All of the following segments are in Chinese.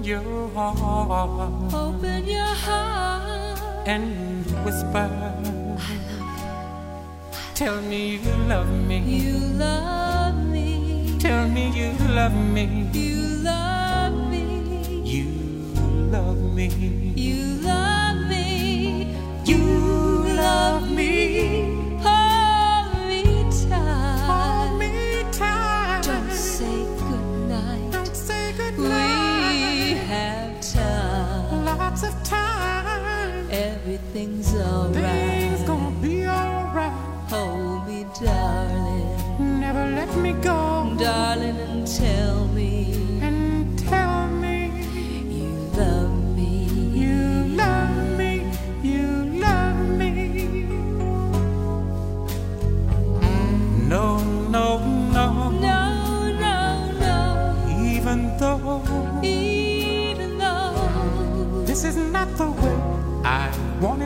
Open your heart. Open your heart. And whisper. I love you. Tell me you love me. You love me. Tell me you love me. You love me. You love me. You love me. You love me. Everything's alright. Things gonna be alright. Hold me, darling. Never let me go.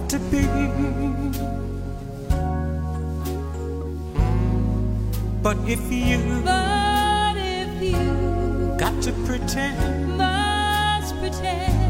to be. But if you, but if you got to pretend, must pretend.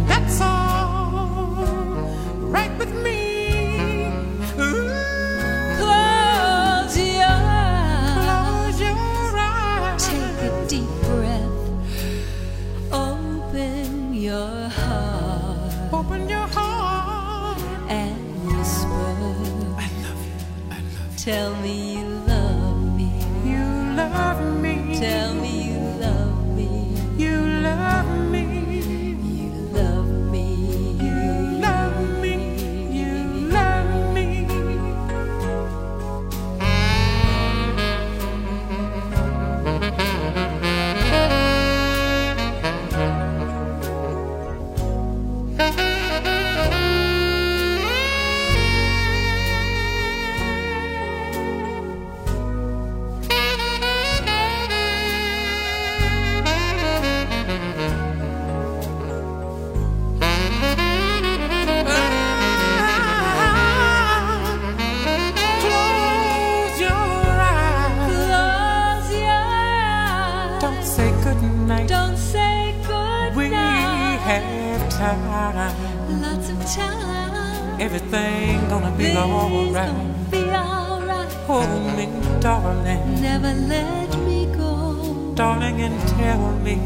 be Things alright. gonna be alright Hold me, darling, Never let me go darling, and tell me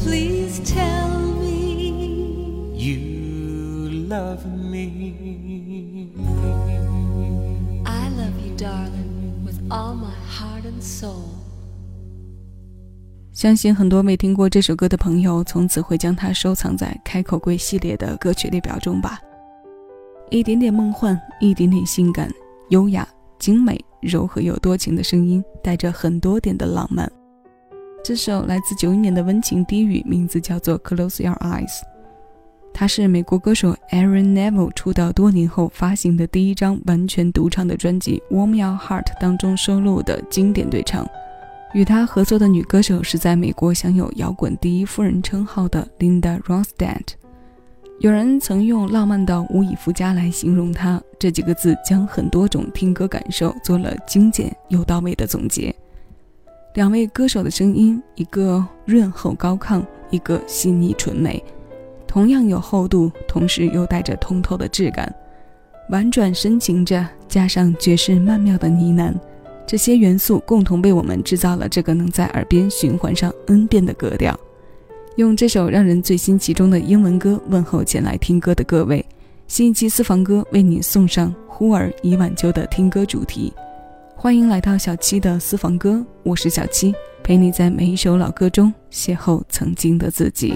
Please tell me you love me. I love you darling with all my heart and soul 相信很多没听过这首歌的朋友，从此会将它收藏在开口柜系列的歌曲列表中吧。 一点点梦幻，一点点性感、优雅、精美、柔和又多情的声音，带着很多点的浪漫。这首来自九一年的温情低语，名字叫做《Close Your Eyes》，它是美国歌手 Aaron Neville 出道多年后发行的第一张完全独唱的专辑《Warm Your Heart》当中收录的经典对唱。与他合作的女歌手是在美国享有摇滚第一夫人称号的 Linda Ronstadt。有人曾用“浪漫到无以复加”来形容它，这几个字将很多种听歌感受做了精简又到位的总结。两位歌手的声音，一个润厚高亢，一个细腻纯美，同样有厚度，同时又带着通透的质感，婉转深情着，加上绝世曼妙的呢喃，这些元素共同为我们制造了这个能在耳边循环上 N 遍的歌调。用这首让人醉心其中的英文歌问候前来听歌的各位，新一期私房歌为你送上忽而已晚秋的听歌主题，欢迎来到小七的私房歌，我是小七，陪你在每一首老歌中邂逅曾经的自己。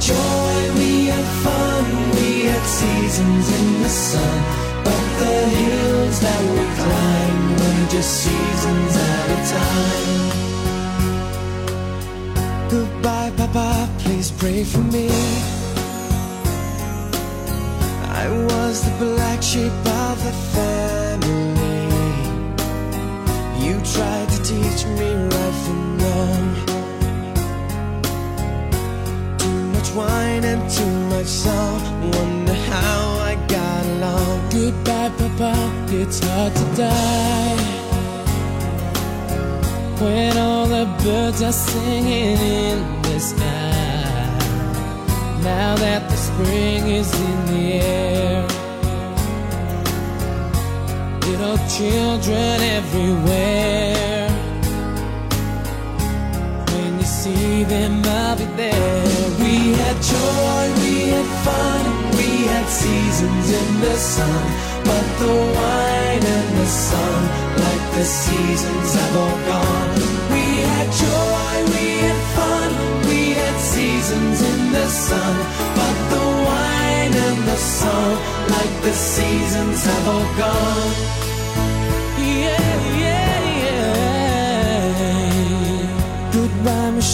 joy, we had fun, we had seasons in the sun. But the hills that we climbed were just seasons at a time. Goodbye, Papa, please pray for me. I was the black sheep of the family. You tried to teach me right from wrong. much wine and too much salt. Wonder how I got along. Goodbye, Papa. It's hard to die when all the birds are singing in the sky. Now that the spring is in the air, little children everywhere. When you see them up there. We had joy, we had fun, we had seasons in the sun. But the wine and the sun, like the seasons have all gone. We had joy, we had fun, we had seasons in the sun. But the wine and the sun, like the seasons have all gone.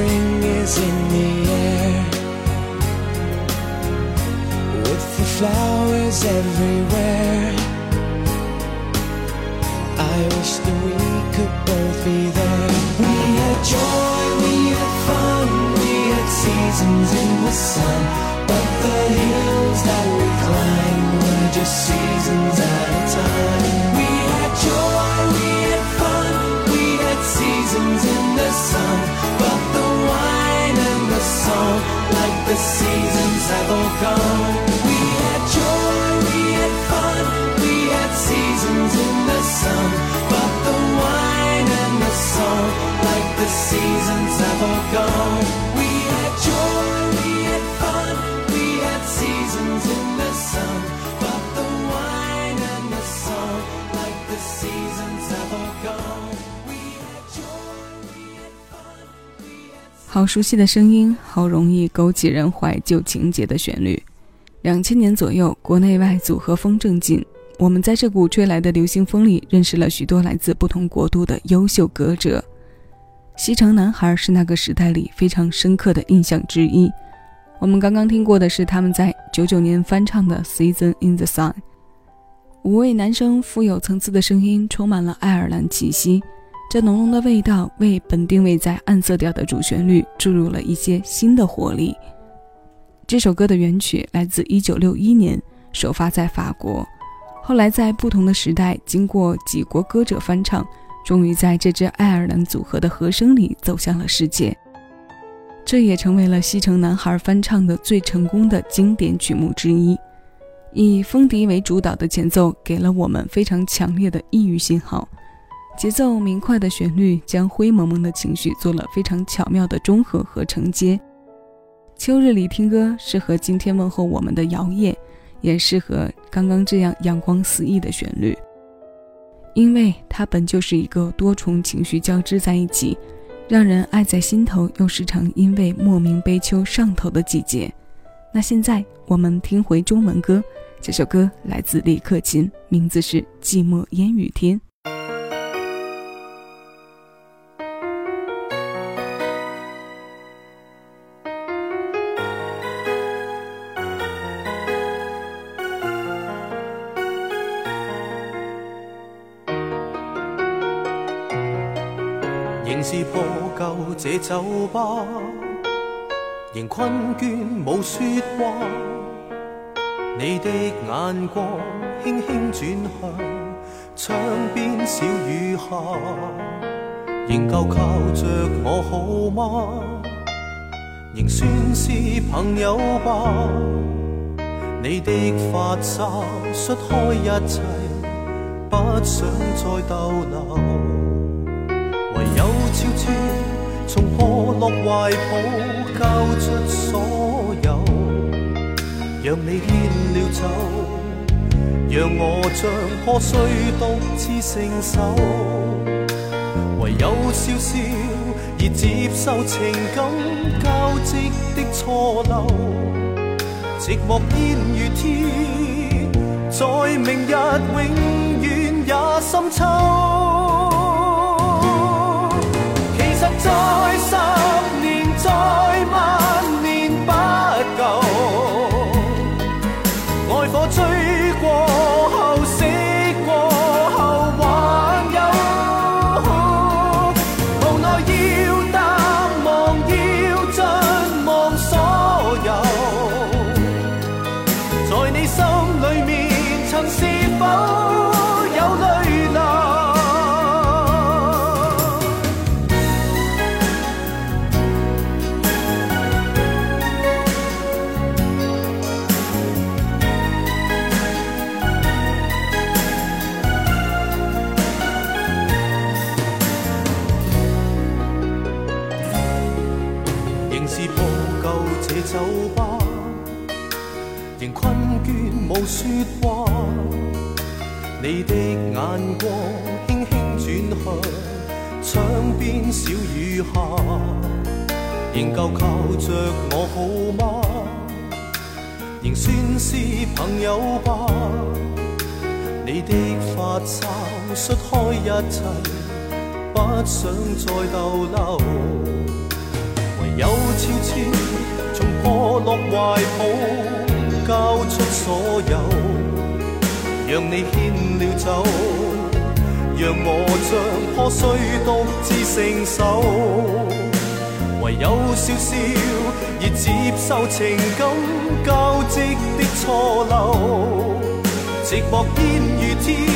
spring is in the air With the flowers everywhere I wish that we could both be there the seasons have all gone. 好熟悉的声音，好容易勾起人怀旧情结的旋律。两千年左右，国内外组合风正劲。我们在这股吹来的流行风里，认识了许多来自不同国度的优秀歌者。西城男孩是那个时代里非常深刻的印象之一。我们刚刚听过的是他们在九九年翻唱的《Season in the Sun》。五位男生富有层次的声音，充满了爱尔兰气息。这浓浓的味道为本定位在暗色调的主旋律注入了一些新的活力。这首歌的原曲来自1961年首发在法国，后来在不同的时代经过几国歌者翻唱，终于在这支爱尔兰组合的和声里走向了世界。这也成为了西城男孩翻唱的最成功的经典曲目之一。以风笛为主导的前奏给了我们非常强烈的抑郁信号。节奏明快的旋律将灰蒙蒙的情绪做了非常巧妙的中和和承接。秋日里听歌适合今天问候我们的摇曳，也适合刚刚这样阳光肆意的旋律，因为它本就是一个多重情绪交织在一起，让人爱在心头又时常因为莫名悲秋上头的季节。那现在我们听回中文歌，这首歌来自李克勤，名字是《寂寞烟雨天》。仍是破旧这酒吧，仍困倦冇说话。你的眼光轻轻转向窗边小雨下，仍旧靠着我好吗？仍算是朋友吧。你的发梢甩开一切，不想再逗留。怀抱交出所有，让你牵了走，让我像破碎独自承受。唯有笑笑，而接受情感交织的错漏。寂寞天雨天，在明日永远也深秋。其实再深。再嗎？我旧这酒吧，仍困倦无说话。你的眼光轻轻转向窗边小雨下，仍够靠着我好吗？仍算是朋友吧。你的发梢甩开一切，不想再逗留。有悄悄从破落怀抱交出所有，让你牵了走，让我像破碎独自承受。唯有笑笑，而接受情感交织的错漏。寂寞烟雨天，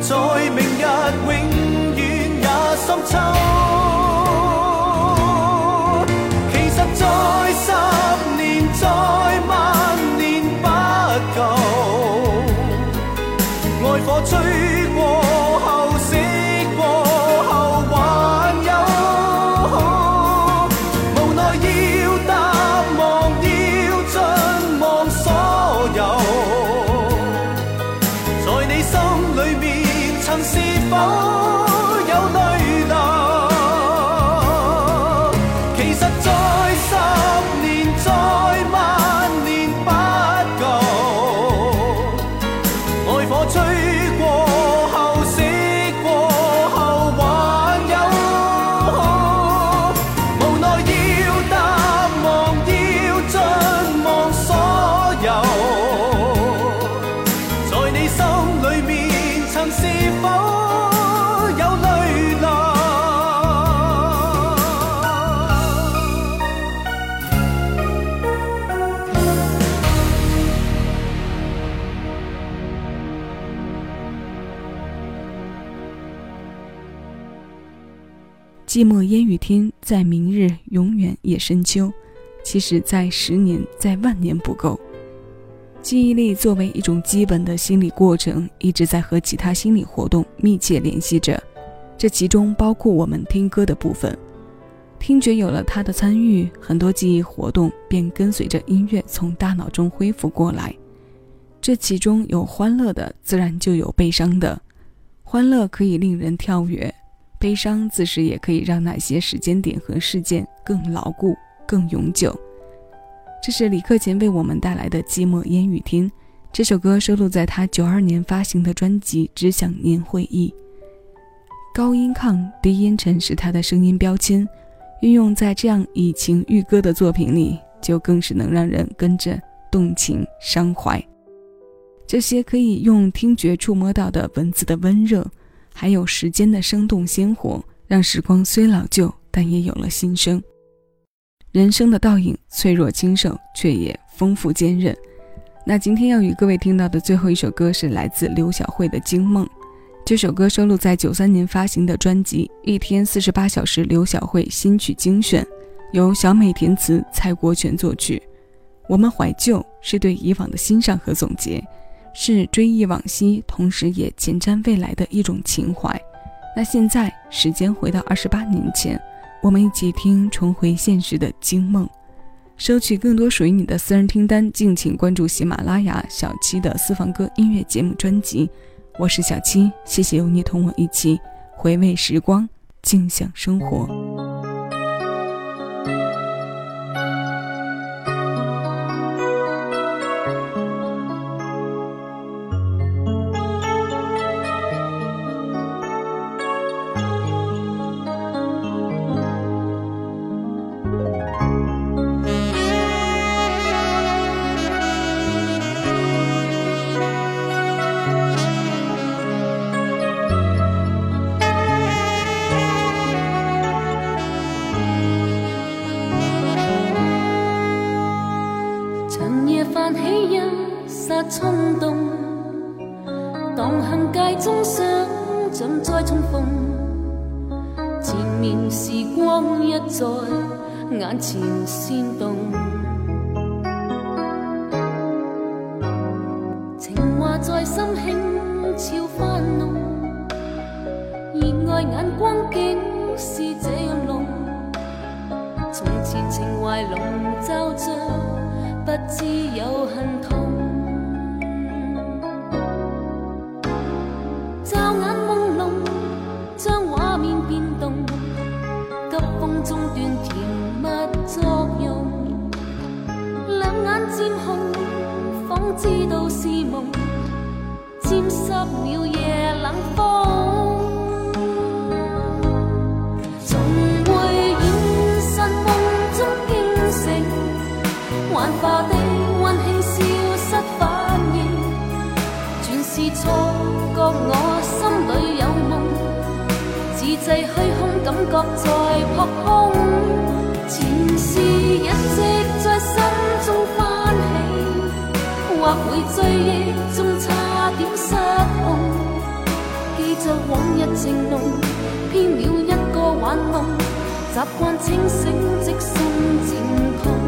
在明日永远也深秋。寂寞烟雨天，在明日永远也深秋。其实，在十年、在万年不够。记忆力作为一种基本的心理过程，一直在和其他心理活动密切联系着。这其中包括我们听歌的部分。听觉有了它的参与，很多记忆活动便跟随着音乐从大脑中恢复过来。这其中有欢乐的，自然就有悲伤的。欢乐可以令人跳跃。悲伤自是也可以让那些时间点和事件更牢固、更永久。这是李克勤为我们带来的《寂寞烟雨听》这首歌收录在他九二年发行的专辑《只想念回忆》。高音亢、低音沉是他的声音标签，运用在这样以情喻歌的作品里，就更是能让人跟着动情伤怀。这些可以用听觉触摸到的文字的温热。还有时间的生动鲜活，让时光虽老旧，但也有了新生。人生的倒影，脆弱清瘦，却也丰富坚韧。那今天要与各位听到的最后一首歌，是来自刘晓慧的《惊梦》。这首歌收录在九三年发行的专辑《一天四十八小时》，刘晓慧新曲精选，由小美填词，蔡国权作曲。我们怀旧，是对以往的欣赏和总结。是追忆往昔，同时也前瞻未来的一种情怀。那现在时间回到二十八年前，我们一起听《重回现实的惊梦》，收取更多属于你的私人听单。敬请关注喜马拉雅小七的私房歌音乐节目专辑。我是小七，谢谢有你同我一起回味时光，静享生活。心动，荡街中想怎再重逢？前面时光一再，眼前煽动，情话在心轻悄翻弄，热爱眼光竟是这样浓。从前情怀笼罩着，不知有恨痛。都是梦，沾湿了夜冷风。从回忆身梦中惊醒，幻化的温馨消失反应，全是错觉。我心里有梦，自制虚空感觉在扑空，前事一些。或会追忆中差点失控，记着往日情浓，偏了一个玩弄，习惯清醒即心渐痛。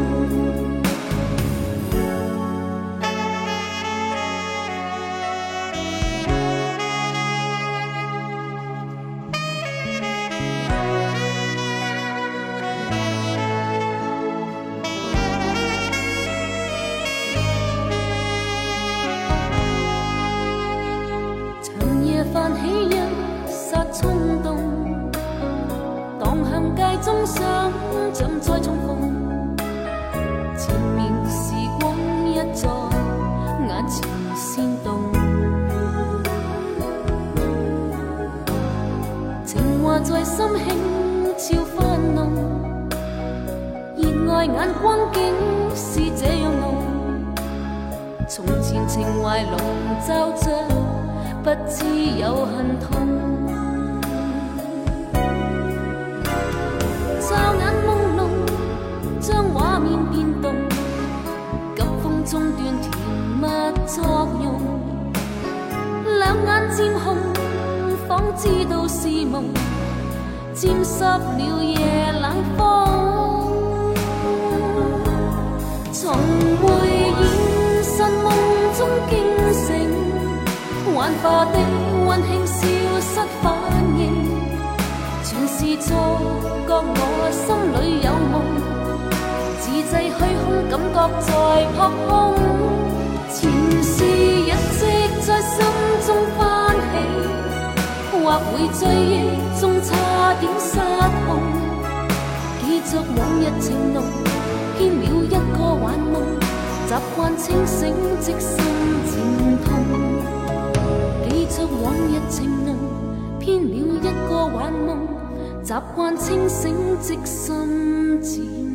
从前情怀笼罩着，不知有恨痛。骤眼朦胧，将画面变动。急风中断甜蜜作用，两眼渐红，仿知道是梦，沾湿了夜冷风。从没。化的温馨消失，反应全是错觉。我心里有梦，自制虚空感觉在扑空。前事一直在心中翻起，或会追忆中差点失控。记着往日情浓，偏了一个玩梦，习惯清醒即心生。往日情浓，偏了一个玩梦，习惯清醒即心渐。